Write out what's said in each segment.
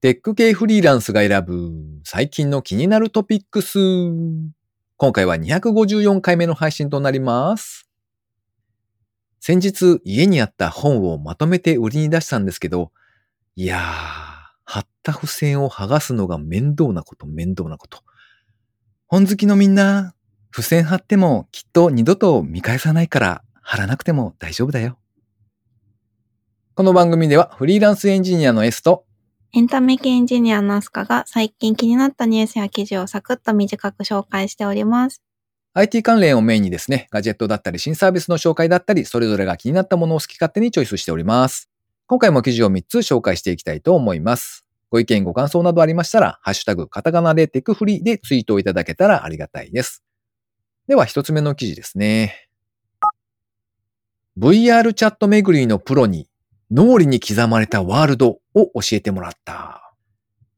テック系フリーランスが選ぶ最近の気になるトピックス。今回は254回目の配信となります。先日家にあった本をまとめて売りに出したんですけど、いやー、貼った付箋を剥がすのが面倒なこと面倒なこと。本好きのみんな、付箋貼ってもきっと二度と見返さないから貼らなくても大丈夫だよ。この番組ではフリーランスエンジニアの S とエンタメ系エンジニアのアスカが最近気になったニュースや記事をサクッと短く紹介しております。IT 関連をメインにですね、ガジェットだったり新サービスの紹介だったり、それぞれが気になったものを好き勝手にチョイスしております。今回も記事を3つ紹介していきたいと思います。ご意見、ご感想などありましたら、ハッシュタグ、カタカナでテクフリーでツイートをいただけたらありがたいです。では、一つ目の記事ですね。VR チャット巡りのプロに脳裏に刻まれたワールドを教えてもらった。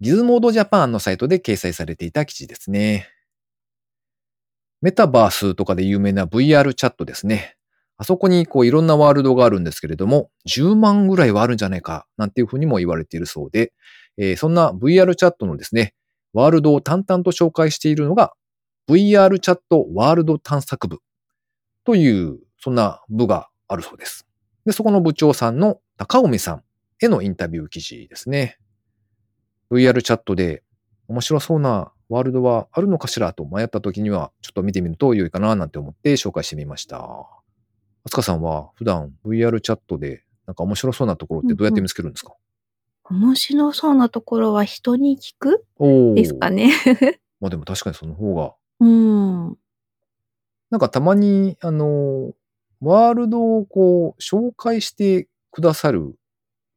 ギズモードジャパンのサイトで掲載されていた記事ですね。メタバースとかで有名な VR チャットですね。あそこにこういろんなワールドがあるんですけれども、10万ぐらいはあるんじゃないか、なんていうふうにも言われているそうで、えーそんな VR チャットのですね、ワールドを淡々と紹介しているのが、VR チャットワールド探索部という、そんな部があるそうです。で、そこの部長さんの高尾さんへのインタビュー記事ですね。VR チャットで面白そうなワールドはあるのかしら？と迷った時には、ちょっと見てみると良いかななんて思って紹介してみました。あつかさんは普段 VR チャットでなんか面白そうなところってどうやって見つけるんですか、面白そうなところは人に聞く？ですかね。まあでも確かにその方が。うん。なんかたまに、あの、ワールドをこう、紹介してくださる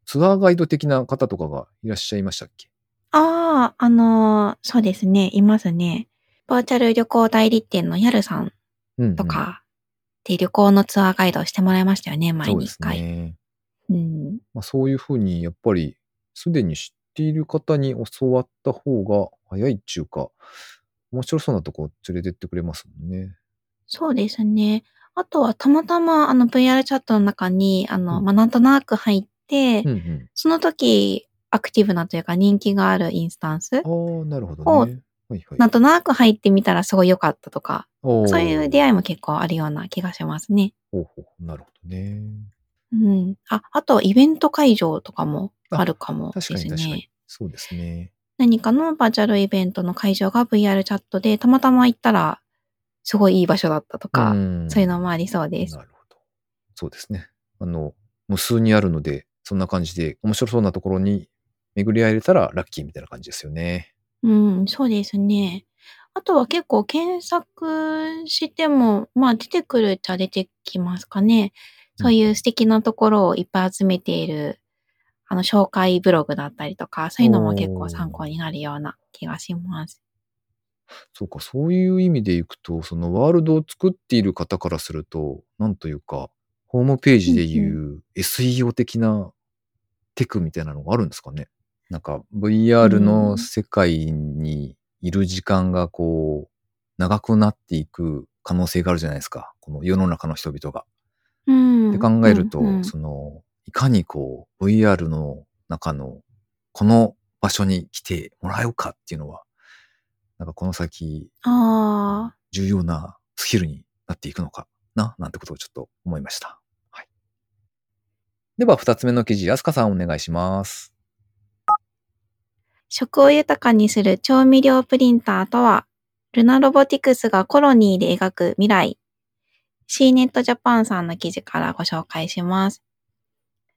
ツアーガイド的な方とかがいらっしゃいましたっけ？ああ、あのーそうですね、いますね。バーチャル旅行代理店のヤルさん。とか、で旅行のツアーガイドをしてもらいましたよね、前そうですに一回。ね。うん。まあ、そういうふうに、やっぱり、すでに知っている方に教わった方が早いっていうか、面白そうなとこ連れてってくれますもんね。そうですね。あとはたまたまあの VR チャットの中に、あの、うんまあ、なんとなく入って、うんうん。その時アクティブなというか人気があるインスタンス、ああ、なるほどをね。はいはい。なんとなく入ってみたらすごい良かったとか、そういう出会いも結構あるような気がしますね。ほうほうなるほどね。うん。あ、あとイベント会場とかもあるかもですね。。そうですね。何かのバーチャルイベントの会場が VR チャットでたまたま行ったらすごいいい場所だったとか、んそういうのもありそうです。なるほど。そうですね。あの、無数にあるので、そんな感じで面白そうなところに巡り合えれたらラッキーみたいな感じですよね。うん、そうですね。あとは結構検索しても、まあ出てくるっちゃ出てきますかね。そういう素敵なところをいっぱい集めている、あの、紹介ブログだったりとか、そういうのも結構参考になるような気がします。そうか、そういう意味でいくと、そのワールドを作っている方からすると、なんというか、ホームページでいう SEO 的なテクみたいなのがあるんですかね。なんか VR の世界にいる時間がこう、長くなっていく可能性があるじゃないですか。この世の中の人々が。うん。って考えると、うんうんその、いかにこう、VR の中の、この場所に来てもらうかっていうのは、なんかこの先、重要なスキルになっていくのかな、なんてことをちょっと思いました。はい。では、二つ目の記事、アスカさんお願いします。食を豊かにする調味料プリンターとは、ルナロボティクスがコロニーで描く未来。C ネットジャパンさんの記事からご紹介します。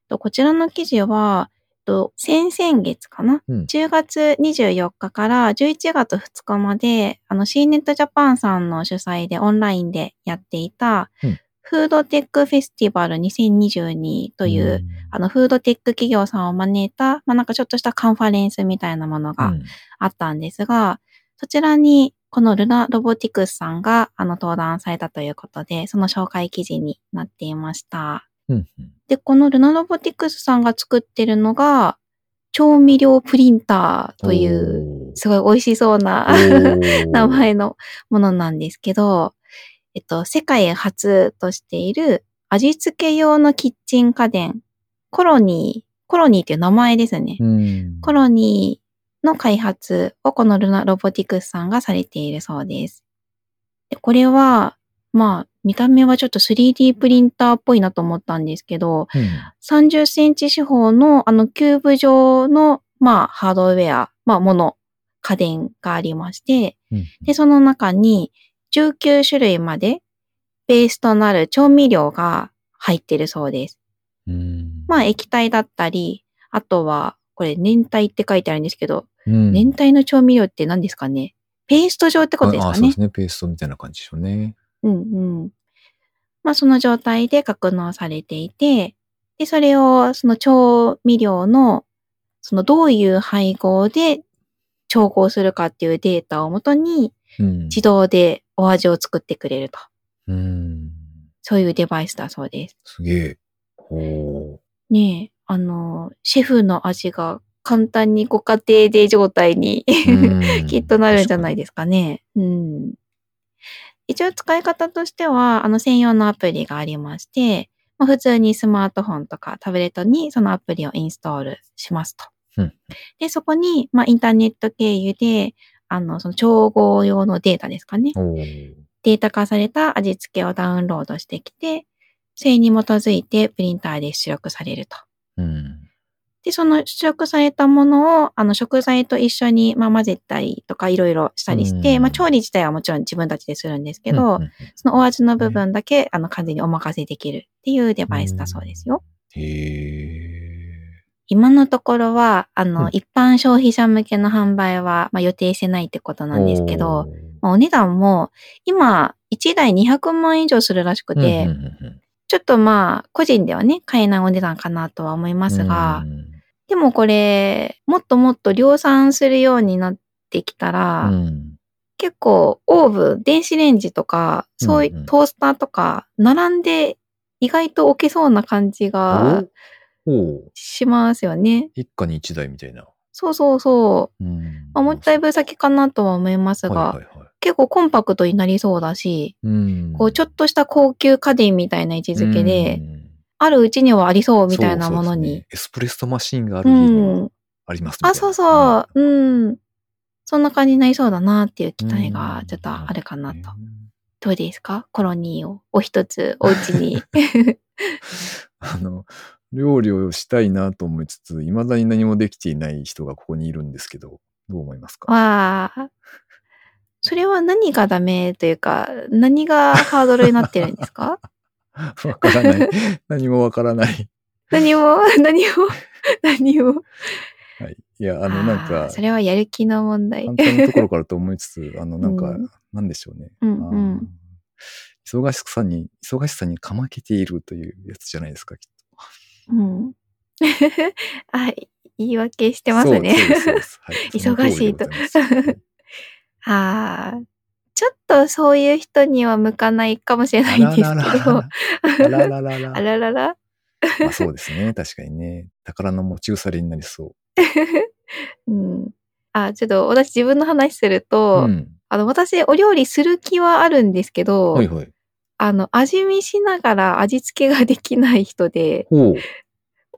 とこちらの記事は、と先々月かな、うん ?10 月24日から11月2日まで、あの C ネットジャパンさんの主催でオンラインでやっていた、うんフードテックフェスティバル2022という、あの、フードテック企業さんを招いた、まあ、なんかちょっとしたカンファレンスみたいなものがうん、あったんですが、そちらに、このルナロボティクスさんが、あの、登壇されたということで、その紹介記事になっていました。うんうん。で、このルナロボティクスさんが作ってるのが、調味料プリンターという、すごい美味しそうな 名前のものなんですけど、えっと、世界初としている味付け用のキッチン家電、コロニーコロニーっていう名前ですね。うん。コロニーの開発をこのルナロボティクスさんがされているそうです。でこれは、まあ、見た目はちょっと 3D プリンターっぽいなと思ったんですけど、うん30センチ四方のあのキューブ状の、まあ、ハードウェア、まあ、もの、家電がありまして、うんで、その中に19種類までベースとなる調味料が入ってるそうです。うんまあ、液体だったり、あとは、これ、年体って書いてあるんですけど、うん年体の調味料って何ですかね？ペースト状ってことですかね？ああそうですね。ペーストみたいな感じでしょうね。うんうん。まあ、その状態で格納されていて、で、それを、その調味料の、そのどういう配合で調合するかっていうデータをもとに、うん。自動でお味を作ってくれると。うん。そういうデバイスだそうです。すげえ。ほねえ、あの、シェフの味が簡単にご家庭で状態に きっとなるんじゃないでですかね。うん。一応使い方としては、あの専用のアプリがありまして、まあ、普通にスマートフォンとかタブレットにそのアプリをインストールしますと。うんで、そこに、まあ、インターネット経由で、あの、その調合用のデータですかね。データ化された味付けをダウンロードしてきて、それに基づいてプリンターで出力されると。うん。で、その出力されたものを、あの、食材と一緒に、まあ、混ぜたりとか、いろいろしたりして、うんまあ、調理自体はもちろん自分たちでするんですけど、うんうんそのお味の部分だけ、あの、完全にお任せできるっていうデバイスだそうですよ。へえ。今のところは、あの、うん。一般消費者向けの販売は、まあ、予定してないってことなんですけど、まあ、お値段も、今、1台200万円以上するらしくおー、て、うんうんうん。ちょっとまあ、個人ではね、買えないお値段かなとは思いますが、うんでもこれ、もっともっと量産するようになってきたら、うん。結構オーブン、電子レンジとか、そういうんううん。トースターとか、並んで意外と置けそうな感じがしますよね。一家に一台みたいな。そうそうそう。うんまあ、もうだいぶ先かなとは思いますが、はいはいはい。結構コンパクトになりそうだし、うんこうちょっとした高級家電みたいな位置づけで、うんあるうちにはありそうみたいなものにそうそうね。エスプレッソマシンがあうる家に。ありますみたいなあ、そうそう。うん。そんな感じになりそうだなっていう期待がちょっとあるかなと。どうですか？コロニーをお一つお家に。あの、料理をしたいなと思いつつ、未だに何もできていない人がここにいるんですけど、どう思いますか？わあ。それは何がダメというか、何がハードルになってるんですか？わからない。何もわからない。何も、何も、何も。はい。いや、あの、なんあかー、それはやる気の問題。簡単なところからと思いつつ、あの、なんか、うんなんでしょうね。うん忙しさに、忙しさにかまけているというやつじゃないですか、きっと。うん。あ、言い訳してますね。忙しいと その通りでございます ああ。ちょっとそういう人には向かないかもしれないんですけど。あらららららあららら。まあそうですね。確かにね。宝の持ち腐れになりそうん。あ、ちょっと私自分の話するう。と、うん。あの、私お料理する気はあるんですけど、はいはい。あの、味見しながら味付けができない人で。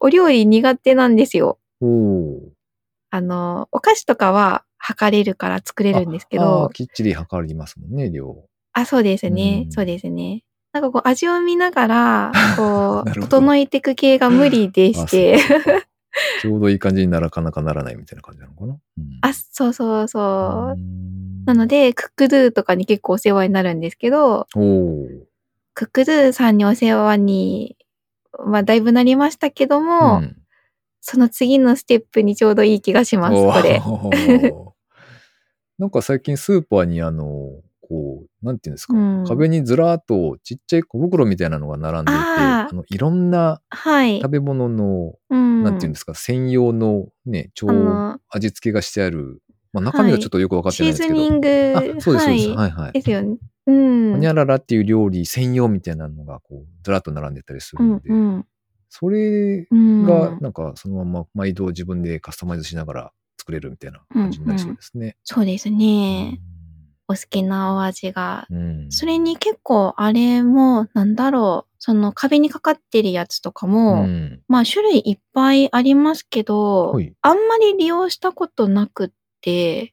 お料理苦手なんですよ。あの、お菓子とかは測れるから作れるんですけあどー、きっちり測りますもんね、量。あ、そうですね。うんそうですね。なんかこう味を見ながら、こう、整えていく系が無理でして。ちょうどいい感じにならかなかならないみたいな感じなのかな。うんあ、そうそうそう。んなので、クックドゥとかに結構お世話になるんですけど、クックドゥさんにお世話に、まあ、だいぶなりましたけども、うんその次のステップにちょうどいい気がします、おこれ。ーなんか最近スーパーにあの、こう、なんていうんですか、うん壁にずらーっとちっちゃい小袋みたいなのが並んでいて、あのいろんなはい食。べ物の、うん。なんていうんですか、専用のね、超味付けがしてある、まあ、中身はちょっとよくわかってないんですけど、シーズニング、あそうです、そうです。はい。はいはい。ですよね。うん。ほにゃららっていう料理専用みたいなのが、こう、ずらっと並んでたりするうんで、んそれうん。が、なんか、そのまま毎度自分でカスタマイズしながら作れるみたいな感じになりそうですね。そうですね。お好きなお味が。うん。うんそれに結構あれも、なんだろう。その壁にかかってるやつとかうも、ん。まあ種類いっぱいありますけど、はいあんまり利用したことなくって、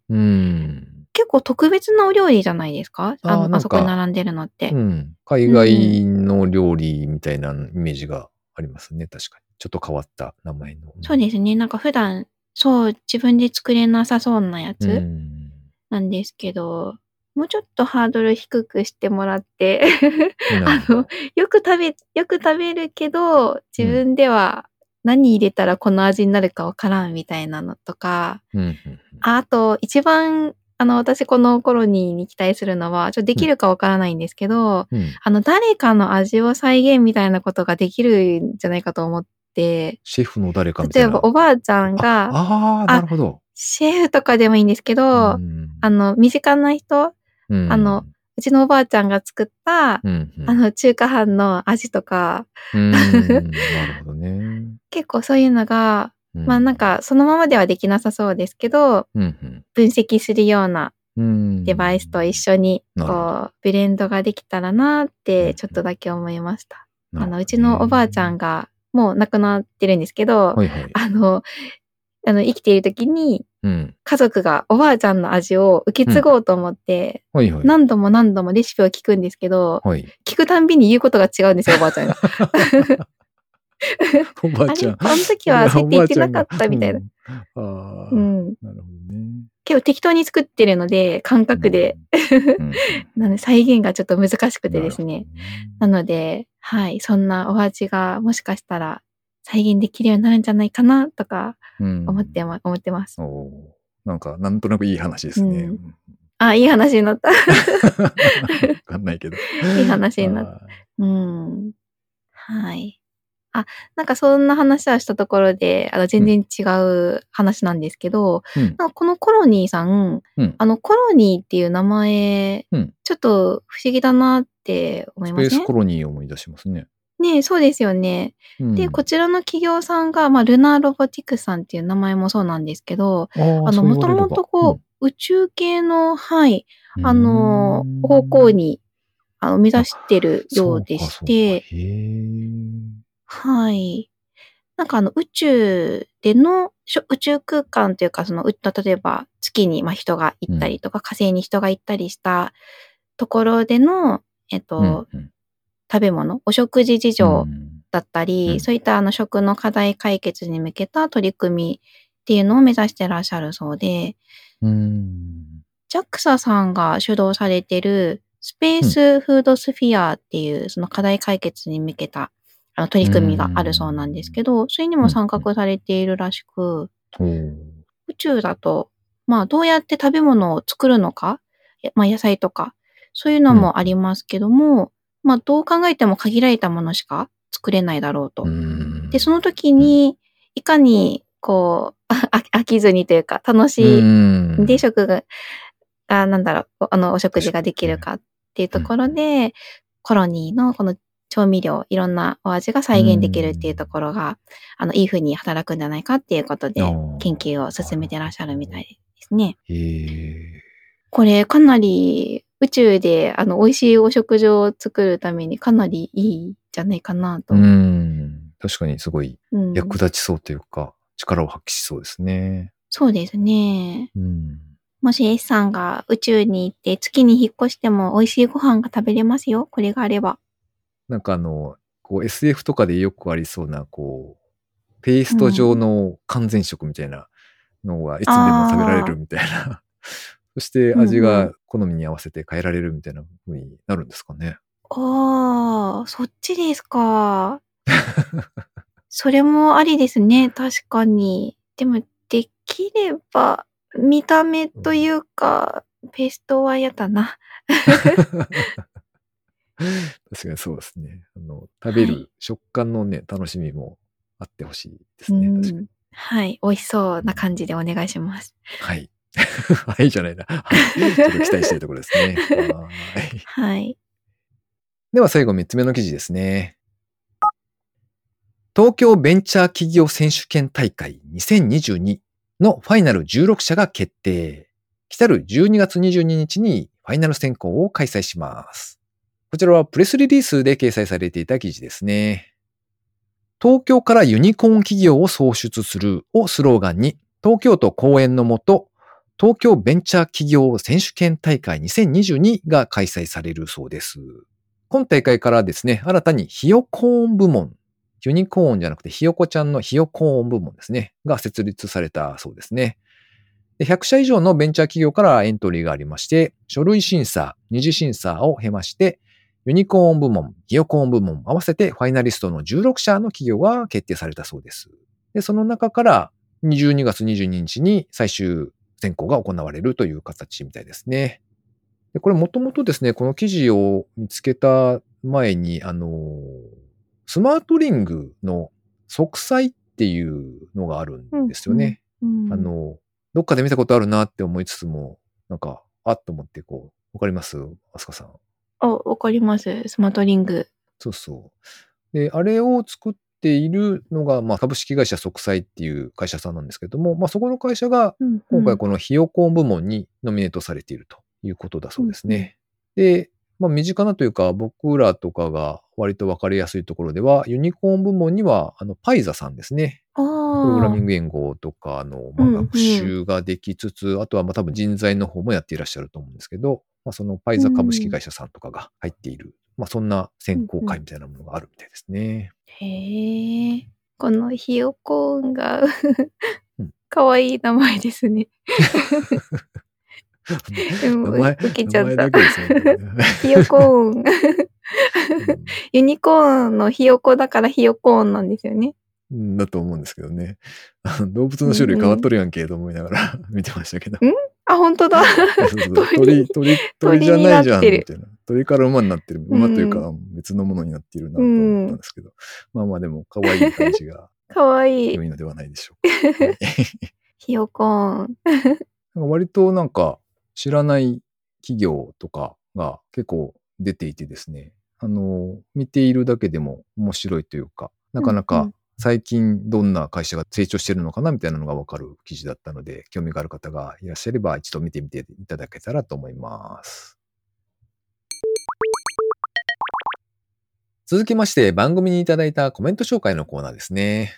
うん。結構特別なお料理じゃないですか？ああそこに並んでるのって。うん。海外の料理みたいなイメージがありますね。確かに。ちょっと変わった名前の。そうですね。なんか普段、そう、自分で作れなさそうなやうつん。なんですけど、もうちょっとハードル低くしてもらって、あのよく食べ、よく食べるけど、自分では何入れたらこの味になるかわからんみたいなのとか、うんうんああと、一番、あの、私このコロニーに期待するのは、ちょっとできるかわからないんですけど、うん。うんあの、誰かの味を再現みたいなことができるんじゃないかと思って、シェフの誰かみたいな。例えばおばあちゃんが、ああー、なるほど。シェフとかでもいいんですけど、うんあの、身近な人、うんあの、うちのおばあちゃんが作った、うんうん。あの、中華飯の味とか、うん。なるほどね。結構そういうのが、うまあなん、か、そのままではできなさそうですけど、うん分析するようなうん。デバイスと一緒に、こう、ブレンドができたらなっうんて、ちょっとだけ思いました。あの、うちのおばあちゃんが、もう亡くなってるんですけど、はいはい。あの、あの、生きている時に、うん。家族がおばあちゃんの味を受け継ごうと思って。何度も何度もレシピを聞くんですけど、はい。聞くたんびに言うことが違うんですよ、おばあちゃんが。おばあちゃん。あの時はそうやって言ってなかったみたいな。うん。ああ、うん。なるほどね。結構適当に作ってるので、感覚で、うん。なので再現がちょっと難しくてですね。なので、はい、そんなお味がもしかしたら再現できるようになるんじゃないかなとか思ってま、思ってます。おーなんか、なんとなくいい話ですね。うんうんあ、いい話になった。わかんないけど。いい話になった。た。うん。はい。あ、なんかそんな話はしたところで、あの、全然違う話なんですけど、うん。なんかこのコロニーさん、うんあの、コロニーっていう名前、うんちょっと不思議だなって思いスペーますね。スコロニーを思い出しますね。ねそうですよね。うん。で、こちらの企業さんが、まあ、ルナーロボティクスさんっていう名前もそうなんですけど、あの、もともとこう、宇宙系の、はい、あの、方向、に、あの、目指してるようでして、はい。なんかあの、宇宙での、しょ宇宙空間というか、その、う例えば月にまあ人が行ったりとか、火星に人が行ったりしたところでの、えっと、うんうん食べ物、お食事事情うん。だったり、うん。そういったあの食の課題解決に向けた取り組みっていうのを目指してらっしゃるそうで、うん。JAXA さんが主導されてるスペースフードスフィアっていうその課題解決に向けたあの取り組みがあるそうなんですけど、それにも参画されているらしく、宇宙だと、まあどうやって食べ物を作るのか、やまあ野菜とか、そういうのもありますけども、まあどう考えても限られたものしか作れないだろうと。うん。で、その時に、いかに、こう、あ飽きずにというか、楽しい、うん。で、食が、が、なんだろう、おあの、お食事ができるかっていうところで、コロニーのこの調味料、いろんなお味が再現できるっていうところが、あの、いい風に働くんじゃないかっていうことで研究を進めてらっしゃるみたいですね。これ、かなり、宇宙で、あの、美味しいお食事を作るためにかなりいいんじゃないかなと。うん。確かにすごいうん役立ちそうというか、力を発揮しそうですね。そうですね。うん。もし S さんが宇宙に行って月に引っ越しても美味しいご飯が食べれますよ。これがあれば。なんかあの、こう SF とかでよくありそうな、こう、ペースト状の完全食みたいなのがいつでも食べられるみたいな。そして味が好みに合わせて変えられるみたいな風になるんですかね。ああ、そっちですか。それもありですね。確かに。でも、できれば、見た目というか、ペーストは嫌だな。確かにそうですね。あの、食べはいる食感のね、楽しみもあってほしいですうね。確かに。ん。はい。美味しそうな感じでお願いします。はい。はいじゃないな。はい。ちょっと期待したいところですね。はいはい。では最後3つ目の記事ですね。東京ベンチャー企業選手権大会2022のファイナル16社が決定。来たる12月22日にファイナル選考を開催します。こちらはプレスリリースで掲載されていた記事ですね。東京からユニコーン企業を創出するをスローガンに、東京都公演のもと、東京ベンチャー企業選手権大会2022が開催されるそうです。今大会からですね、新たにひよコーン部門、ユニコーンじゃなくてひよこちゃんのひよコーン部門ですね、が設立されたそうですね。で100社以上のベンチャー企業からエントリーがありまして、書類審査、二次審査を経まして、ユニコーン部門、ヒヨコーン部門合わせてファイナリストの16社の企業が決定されたそうです。で、その中から22月22日に最終選考が行われるという形みたいですね。でこれもともとですね、この記事を見つけた前に、あの、スマートリングの即歳っていうのがあるんですよね。うんあ、の、どっかで見たことあるなって思いつつも、なんか、あっと思って、こう、わかります？アスカさん。あ、わかります。スマートリング。そうそう。で、あれを作っているのが、まあ、株式会社即歳っていう会社さんなんですけども、まあ、そこの会社が、うんうん今回このひよこん部門にノミネートされているということだそうですね。で、まあ、身近なというか、僕らとかが割とわかりやすいところでは、ユニコーン部門には、あの、パイザさんですね。プログラミング言語とかの、まあ、うんうん学習ができつつ、あとはまあ多分人材の方もやっていらっしゃると思うんですけど、まあ、そのパイザ株式会社さんとかが入っている、まあそんな選考会みたいなものがあるみたいですね。へえ。このひよこんがうん、かわいい名前ですね。でも受けちゃった。ひよこん。うんユニコーンのひよこだからひよこんなんですよね。うんだと思うんですけどね。動物の種類変わっとるやんけと思いながら 見てましたけど。あ、本当だ。そうそう鳥鳥、鳥、鳥じゃないじゃん、みたいな。鳥から馬になってる。馬というか別のものになっているなと思ったんですけど。まあまあでも可愛い感じが かわいい良。いのではないでしょうか。はいひよこん。割となんか知らない企業とかが結構出ていてですね、あの、見ているだけでも面白いというか、なかなうんうかん最近どんな会社が成長してるのかなみたいなのがわかる記事だったので、興味がある方がいらっしゃれば一度見てみていただけたらと思います。続きまして番組にいただいたコメント紹介のコーナーですね。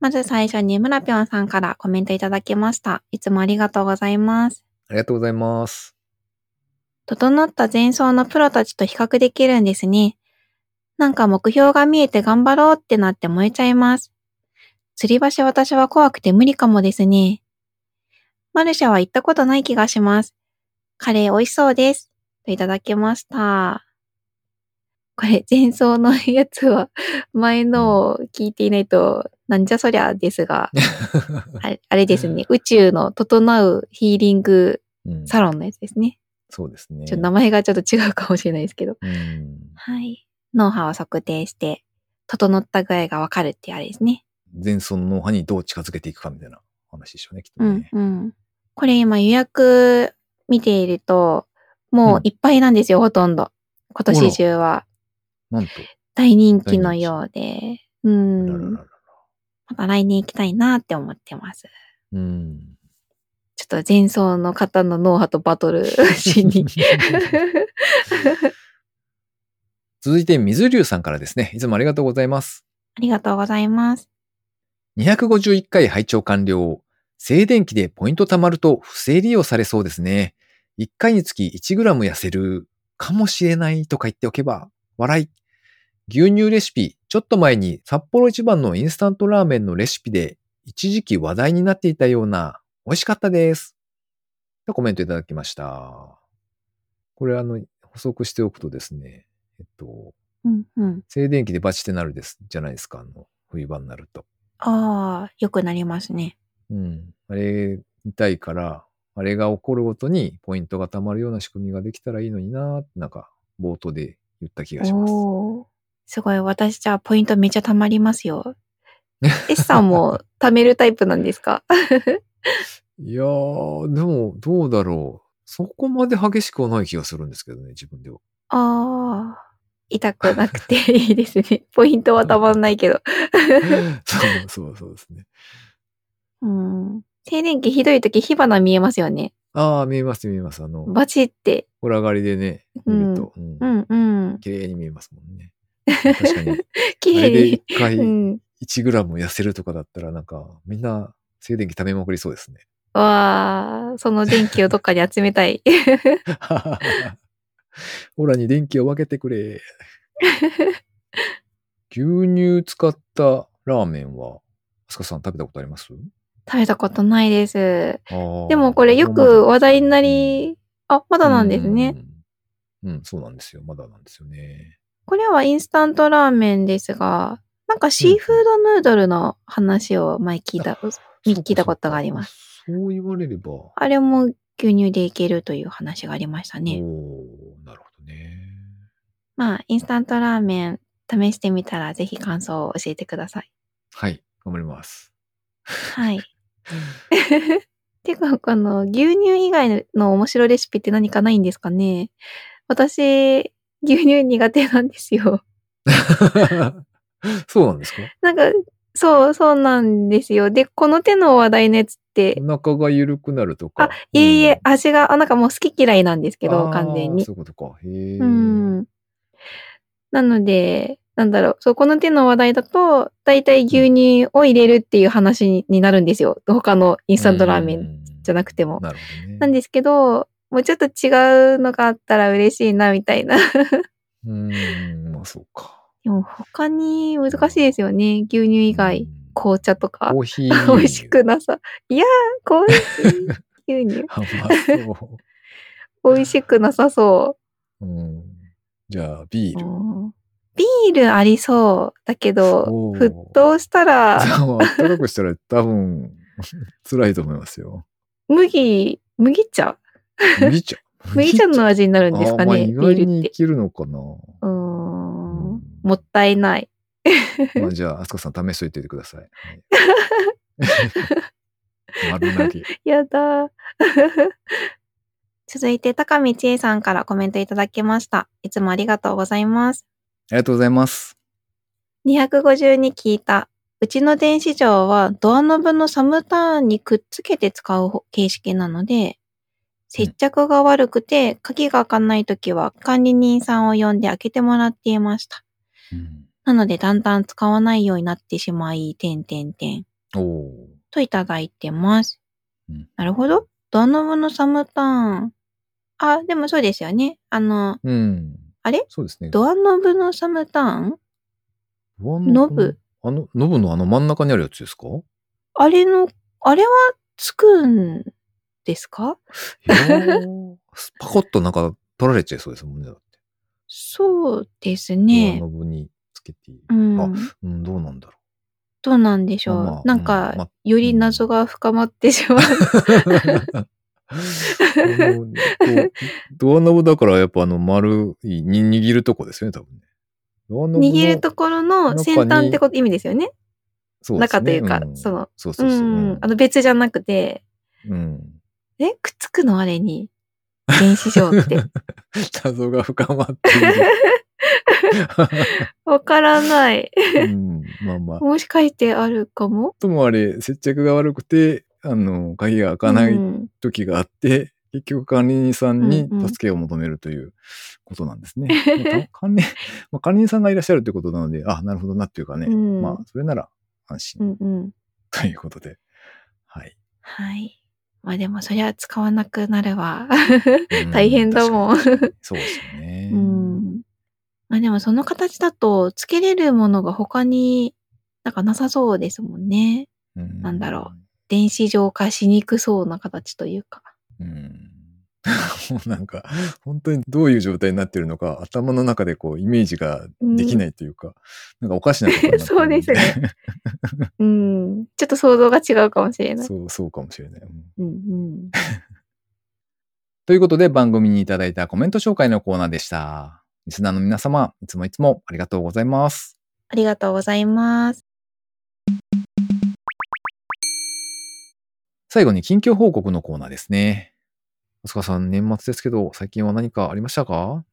まず最初に村ぴょんさんからコメントいただきました。いつもありがとうございます。ありがとうございます。整った前奏のプロたちと比較できるんですね。なんか目標が見えて頑張ろうってなって燃えちゃいます。吊り橋私は怖くて無理かもですね。マルシャは行ったことない気がします。カレー美味しそうです。といただきました。これ前奏のやつは 前のを聞いていないとなんじゃそりゃですが、あれあれですね。宇宙の整うヒーリングうんサロンのやつですね。そうですね。ちょっと名前がちょっと違うかもしれないですけど。うんはい。脳波を測定して、整った具合がわかるっていうあれですね。前走の脳波にどう近づけていくかみたいな話でしょうね、きっとうんね。うん。これ今予約見ていると、もういっぱいなんですよ、ほとんど。今年中は。なんと。大人気のようで。うあららん。また来年行きたいなって思ってます。うん。ちょっと前奏の方の脳波とバトルしに。続いて、水流さんからですね。いつもありがとうございます。ありがとうございます。251回拝聴完了。静電気でポイント貯まると不正利用されそうですね。1回につき 1g 痩せるかもしれないとか言っておけば、笑い。牛乳レシピ、ちょっと前に札幌一番のインスタントラーメンのレシピで一時期話題になっていたような美味しかったです。とコメントいただきました。これあの、補足しておくとですね、えっと、うんうん。静電気でバチってなるです、じゃないですか、あの、冬場になると。ああ、よくなりますね。うん。あれ、痛いから、あれが起こるごとにポイントが貯まるような仕組みができたらいいのになって、なんか、冒頭で言った気がします。すごい、私じゃあポイントめっちゃ貯まりますよ。S さんも貯めるタイプなんですか？いやー、でも、どうだろう。そこまで激しくはない気がするんですけどね、自分では。ああ、痛くなくていいですね。ポイントはたまんないけど。そうそうそうですね。うん。静電気ひどい時火花見えますよね。ああ、見えます見えます。あの、バチって。裏狩りでね、見ると、うんうんうん。綺麗に見えますもんね。確かに。綺麗一回に。うん。1グラム痩せるとかだったらなんか、みんな静電気溜めまくりそうですね。わあ、その電気をどっかに集めたい。オラに電気を分けてくれ。牛乳使ったラーメンは、あすかさん食べたことあります？食べたことないです。でもこれよく話題になり、あ、まだなんですね。うん。うん、そうなんですよ。まだなんですよね。これはインスタントラーメンですが、なんかシーフードヌードルの話を前聞いた、み聞いたことがあります。す。そう言われれば。あれも牛乳でいけるという話がありましたね。お。まあ、インスタントラーメン試してみたらぜひ感想を教えてください。はい、頑張ります。はい。てか、あの、牛乳以外の面白レシピって何かないんですかね？私、牛乳苦手なんですよ。そうなんですか？なんか、そう、そうなんですよ。で、この手の話題のやつって、お腹が緩くなるとか。あ、いえいえ、うん味が、あ、なんかもう好き嫌いなんですけど、完全に。そういうことか。へえ。うん。なので、なんだろう、そう、この手の話題だと、だいたい牛乳を入れるっていう話にになるんですよ。他のインスタントラーメンじゃなくても。なね。なんですけど、もうちょっと違うのがあったら嬉しいな、みたいな。うーん、まあそうか。でも他に難しいですよね。牛乳以外、うん紅茶とかコ。ーヒー。美味しくなさ。いやー、コーヒー牛乳。美味しくなさそう。う。うん。じゃあ、ビール。うんビールありそう。だけど沸騰したら、じゃあ、あったかくしたら多分、辛いと思いますよ。麦、麦茶？麦茶？麦茶の味になるんですかあーまあね、ビ意外。にいけるのかな。うーんうんもったいない。まあ、じゃあ、あすかさん試しといてください。はい、丸投げ。やだー。続いて、高見千恵さんからコメントいただきました。いつもありがとうございます。ありがとうございます。252聞いた。うちの電子錠はドアノブのサムターンにくっつけて使う形式なので、接着が悪くて鍵が開かないときは管理人さんを呼んで開けてもらっていました。うんなのでだんだん使わないようになってしまい、てんてんてん。といただいてます。うんなるほど。ドアノブのサムターン。あ、でもそうですよね。あの、ー。うん。あれ？そうですね。ドアノブのサムターン？ノブ？あの、ノブのあの真ん中にあるやつですか？あれの、あれはつくんですか？パコッとなんか取られちゃいそうですもんね。だってそうですドアね。ノブにつけていい。うん。あうん、どうなんだろどうなんでしょう。まあまあなんか、うんまあより謎が深まってしまう。ドアノブだからやっぱあの丸いに握るとこですよね、多分ね。ドアノブの握るところの先端ってこと、意味ですよね。そうですね中というか、んその、そうそううそう。ん。あの別じゃなくて、うん。えくっつくの？あれに。電子錠って。謎が深まってい わからない。る。うん、まあまあ。もしかしてあるかもともあれ、接着が悪くて、あの、鍵が開かないうん時があって、結局管理人さんにうんうん助けを求めるということなんですね。まあた管理、まあ、管理人さんがいらっしゃるということなので、あ、なるほどなっていうかね。うんまあ、それなら安う心んうん。ということで。はい。はい。まあでもそりゃ使わなくなるわ。うん大変だもん。確かにそうですよね。うん。まあでもその形だと、つけれるものが他になんかなさそうですもんね。うんなんだろ電子浄化しにくそうな形というか。うん。もうなんか、本当にどういう状態になってるのか、頭の中でこう、イメージができないというか、なんかおかしなことになってるん そうですね。うん。ちょっと想像が違うかもしれない。そう、そうかもしれない。うんうんうん。ということで番組にいただいたコメント紹介のコーナーでした。リスナーの皆様、いつもいつもありがとうございます。ありがとうございます。最後に近況報告のコーナーですね。あすかさん、年末ですけど、最近は何かありましたか？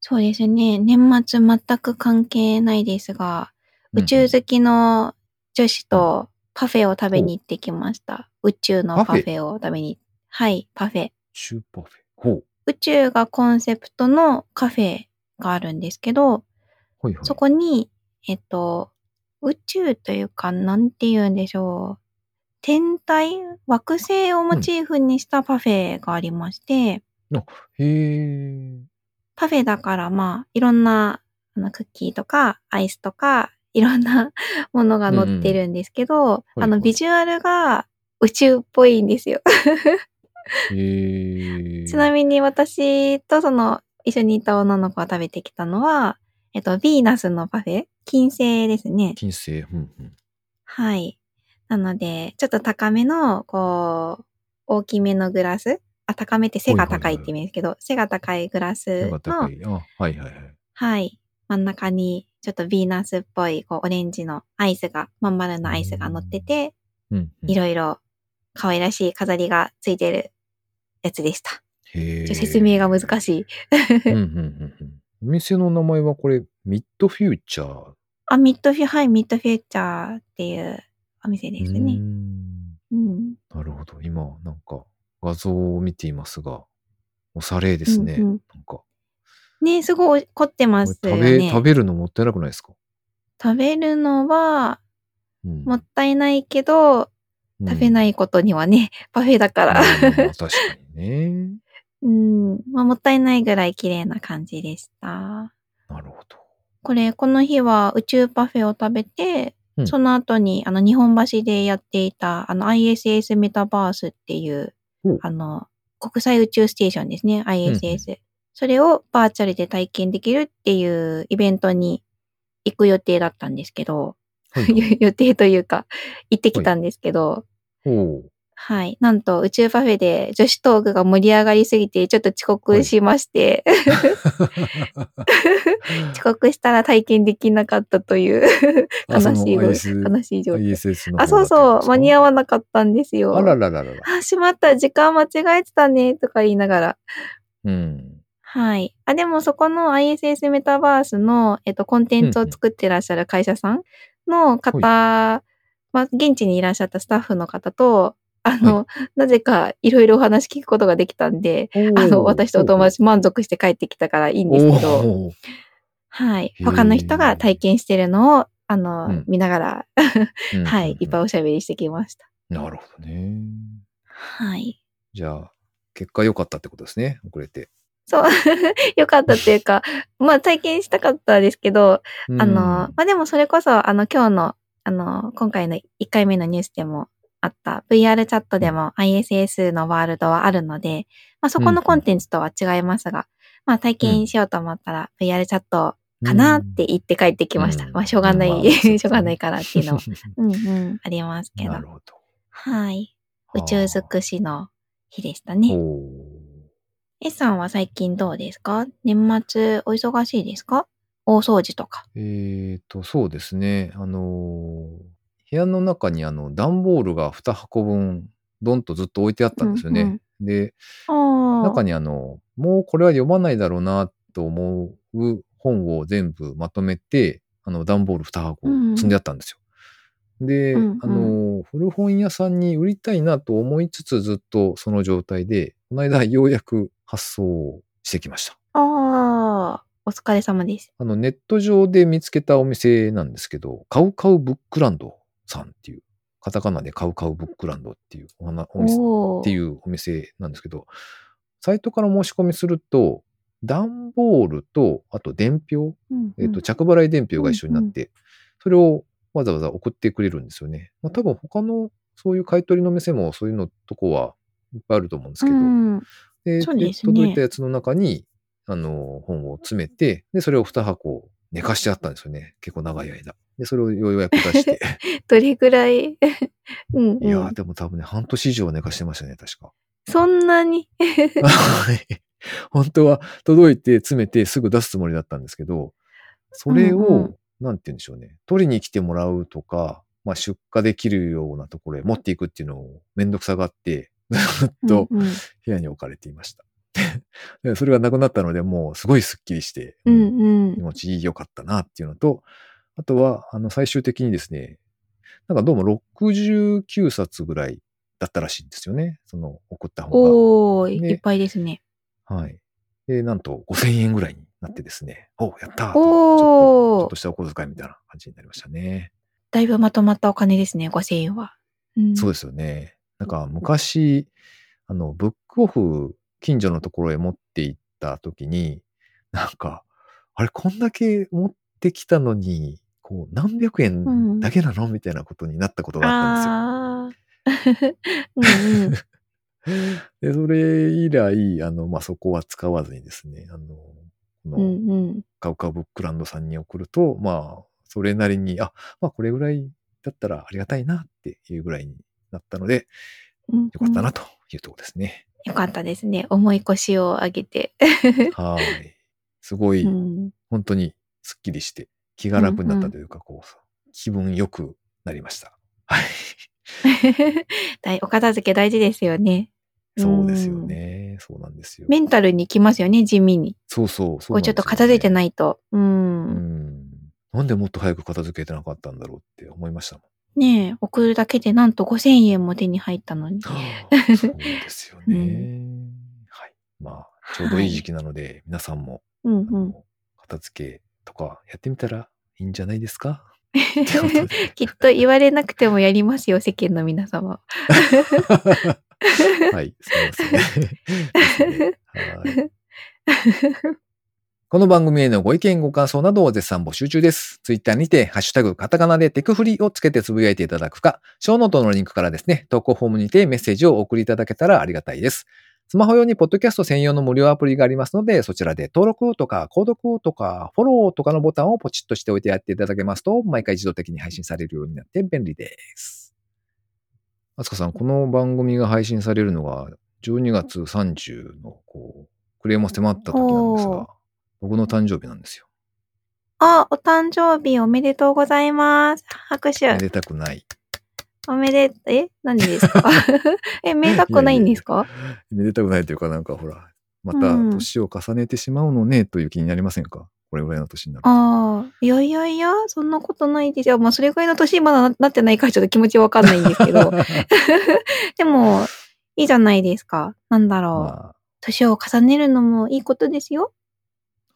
そうですね。年末全く関係ないですが、宇宙好きの女子とパフェを食べに行ってきました。宇宙のパフェ？を食べに。はい、パフェ。宇宙パフェ。ほう。宇宙がコンセプトのカフェがあるんですけど、はいはい。そこに、えっと、宇宙というか、なんて言うんでしょう。天体惑星をモチーフにしたパフェがありまして、へえ。パフェだからまあ、いろんなあのクッキーとかアイスとか、いろんな ものが載ってるんですけど、いあの、ビジュアルが宇宙っぽいんですよ。ちなみに私とその一緒にいた女の子が食べてきたのは、えっと、ヴィーナスのパフェ？金星ですね。金星。うんうん。はい。なので、ちょっと高めの、こう、大きめのグラス？あ、高めって背が高いって意味ですけど、背が高いグラス背が高の、い。あ、はいはいはい。はい。真ん中に、ちょっとヴィーナスっぽい、こう、オレンジのアイスが、まん丸のアイスが乗ってて、うんうん。いろいろ可愛らしい飾りがついてるやつでした。へ説明が難しい。うんうんうんうん。お店の名前はこれ、ミッドフューチャー？あ、ミッドフュ、はい、ミッドフューチャーっていうお店ですね。んうん。なるほど。今、なんか、画像を見ていますが、おしゃれですね。うんうんなんか、ねすごい凝ってまこすよれ食べ、ね。食べるのもったいなくないですか？食べるのは、うん。もったいないけど、食べないいことにはね、パフェだから。確かにね。うん。まあ、もったいないぐらい綺麗な感じでした。なるほど。これ、この日は宇宙パフェを食べて、うん。その後に、あの、日本橋でやっていた、あの、ISS メタバースっていうお、あの、国際宇宙ステーションですね、ISS。それをバーチャルで体験できるっていうイベントに行く予定だったんですけど、予定というか、行ってきたんですけど、はい。なんと、宇宙パフェで女子トークが盛り上がりすぎて、ちょっと遅刻しまして、遅刻したら体験できなかったという悲しい悲しい状況。あ、そうそう、間に合わわなかったんですよ。あららららら。あ、しまった、時間間違えてたね、とか言いながら。うん。はい。あ、でもそこの ISS メタバースの、えっと、コンテンツを作ってらっしゃる会社さんの方、まあ、現地にいらっしゃったスタッフの方と、あの、なぜかいろいろお話聞くことができたんで、あの、私とお友達満足して帰ってきたからいいんですけど、はい。他の人が体験してるのを、あの、うん見ながら、うん はい、いっぱいい。おしゃべりしてきました。なるほどね。はい。じゃあ、結果良かったってことですね。遅れて。そう、よかったっていうか、まあ体験したかったですけど、うんあの、まあ、でもそれこそ、あの、今日の、あの、今回の1回目のニュースでもあった VR チャットでも ISS のワールドはあるので、まあ、そこのコンテンツとは違いますが、まあ、体験しようと思ったら VR チャットかなって言って帰ってきました。うんまあ、しょうがない、しょうがないからっていうのは、うんうん、ありますけどな。るほど。はい。宇宙尽くしの日でしたね。S さんは最近どうですか？年末お忙しいですか？大掃除とか。えっと、そうですね。あのー、部屋の中にあの、段ボールが2箱分、ドンとずっと置いてあったんですよね。うんで、ああ。中にあの、もうこれは読まないだろうなと思う本を全部まとめて、あの、段ボール2箱積んであったんですよ。で、うんうんあの、古本屋さんに売りたいなと思いつつずっとその状態で、この間ようやく発送をしてきました。ああ、お疲れ様です。あの、ネット上で見つけたお店なんですけど、カウカウブックランドさんっていう、カタカナでカウカウブックランドっていうお花お店おっていううお店なんですけど、サイトから申し込みすると、段ボールと、あと伝票、ん。えっ、と、着払い伝票が一緒になって、それをわざわざ送ってくれるんですよね。まあ、多分他のそういう買い取りの店もそういうのとこはいっぱいあると思うんですけど、うん、でね。届いたやつの中に、あの、本を詰めて、で、それを2箱寝かしてあったんですよね。結構長い間。で、それをようやく出して。どれぐらい？うん、うん。いやー、でも多分ね、半年以上は寝かしてましたね、確か。そんなに？はい。本当は届いて詰めてすぐ出すつもりだったんですけど、それを、うんうんなんて言うんでしょうね。取りに来てもらうとか、まあ出荷できるようなところへ持っていくっていうのをめんどくさがって、ずっとうんうん部屋に置かれていました。でそれがなくなったので、もうすごいスッキリして、うんうん気持ち良かったなっていうのと、あとは、あの、最終的にですね、なんかどうも69冊ぐらいだったらしいんですよね。その送った方が。おいっぱいですね。はい。で、なんと5000円ぐらいになってですね。おやったーとちょっと、ちょっと、したお小遣いみたいな感じになりましたね。だいぶまとまったお金ですね、5000円は。うん、そうですよね。なんか昔、あの、ブックオフ、近所のところへ持って行った時に、なんか、あれ、こんだけ持ってきたのに、こう、何百円だけなの？みたいなことになったことがあったんですよ。うんうん。で、それ以来、あの、まあ、そこは使わずにですね、あの、この、うんうん。カウカウブックランドさんに送ると、まあ、それなりに、あ、まあ、これぐらいだったらありがたいなっていうぐらいになったので、うんよかったなというところですね。よかったですね。重い腰を上げて。はい。すごい、うん、本当にスッキリして、気が楽になったというか、こう、気分良くなりました。はい。大お片付け大事ですよね。そうですよね。そうなんですよ。メンタルにきますよね、地味に。そうそう、そうこうちょっと片付いてい。ないと。う。うんん。なんでもっと早く片付けてなかったんだろうって思いましたもん。ねえ、送るだけでなんと5000円も手に入ったのに。そうですよね。うはい。まあ、ちょうどいい時期なので、皆さんも、うんあうん。の片付けとかやってみたらいいんじゃないですか？きっと言われなくてもやりますよ、世間の皆様。はい、すみません。はいこの番組へのご意見ご感想などを絶賛募集中です。ツイッターにて、ハッシュタグ、カタカナでテクフリをつけてつぶやいていただくか、ショーノートのリンクからですね、投稿フォームにてメッセージをお送りいただけたらありがたいです。スマホ用にポッドキャスト専用の無料アプリがありますので、そちらで登録とか、購読とか、フォローとかのボタンをポチッとしておいてやっていただけますと、毎回自動的に配信されるようになって便利です。あつかさん、この番組が配信されるのが、12月30の、こう、クレームを迫った時なんですが、僕の誕生日なんですよ。あ、お誕生日おめでとうございます。拍手め。でたくない。おめで、え？何ですか？え、めでたくないんですか？めでたくないというか、なんかほら、またうん年を重ねてしまうのね、という気になりませんか？これぐらいの年になると。ああ、いやいやいや、そんなことないですよ。まあ、それぐらいの年まだななってないからちょっと気持ちわかんないんですけど。でも、いいじゃないですか。なんだろう。ま年を重ねるのもいいことですよ。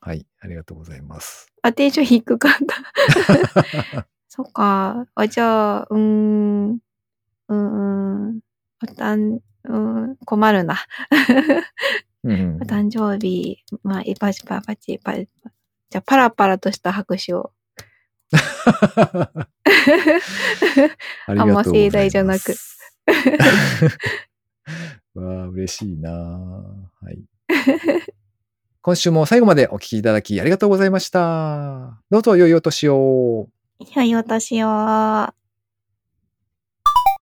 あ、はい、ありがとうございます。あ、テンション低かった。そっか。あ、じゃあ、うーん、うーん、おたん、うーん、困るな。お誕生日、まあ、パチパチパチパチ。じゃあ、パラパラとした拍手を。ありがとうございます。あんま盛大じゃなく。わあ、嬉しいなあはい。今週も最後までお聞きいただきありがとうございました。どうぞ良いお年を。良いお年を。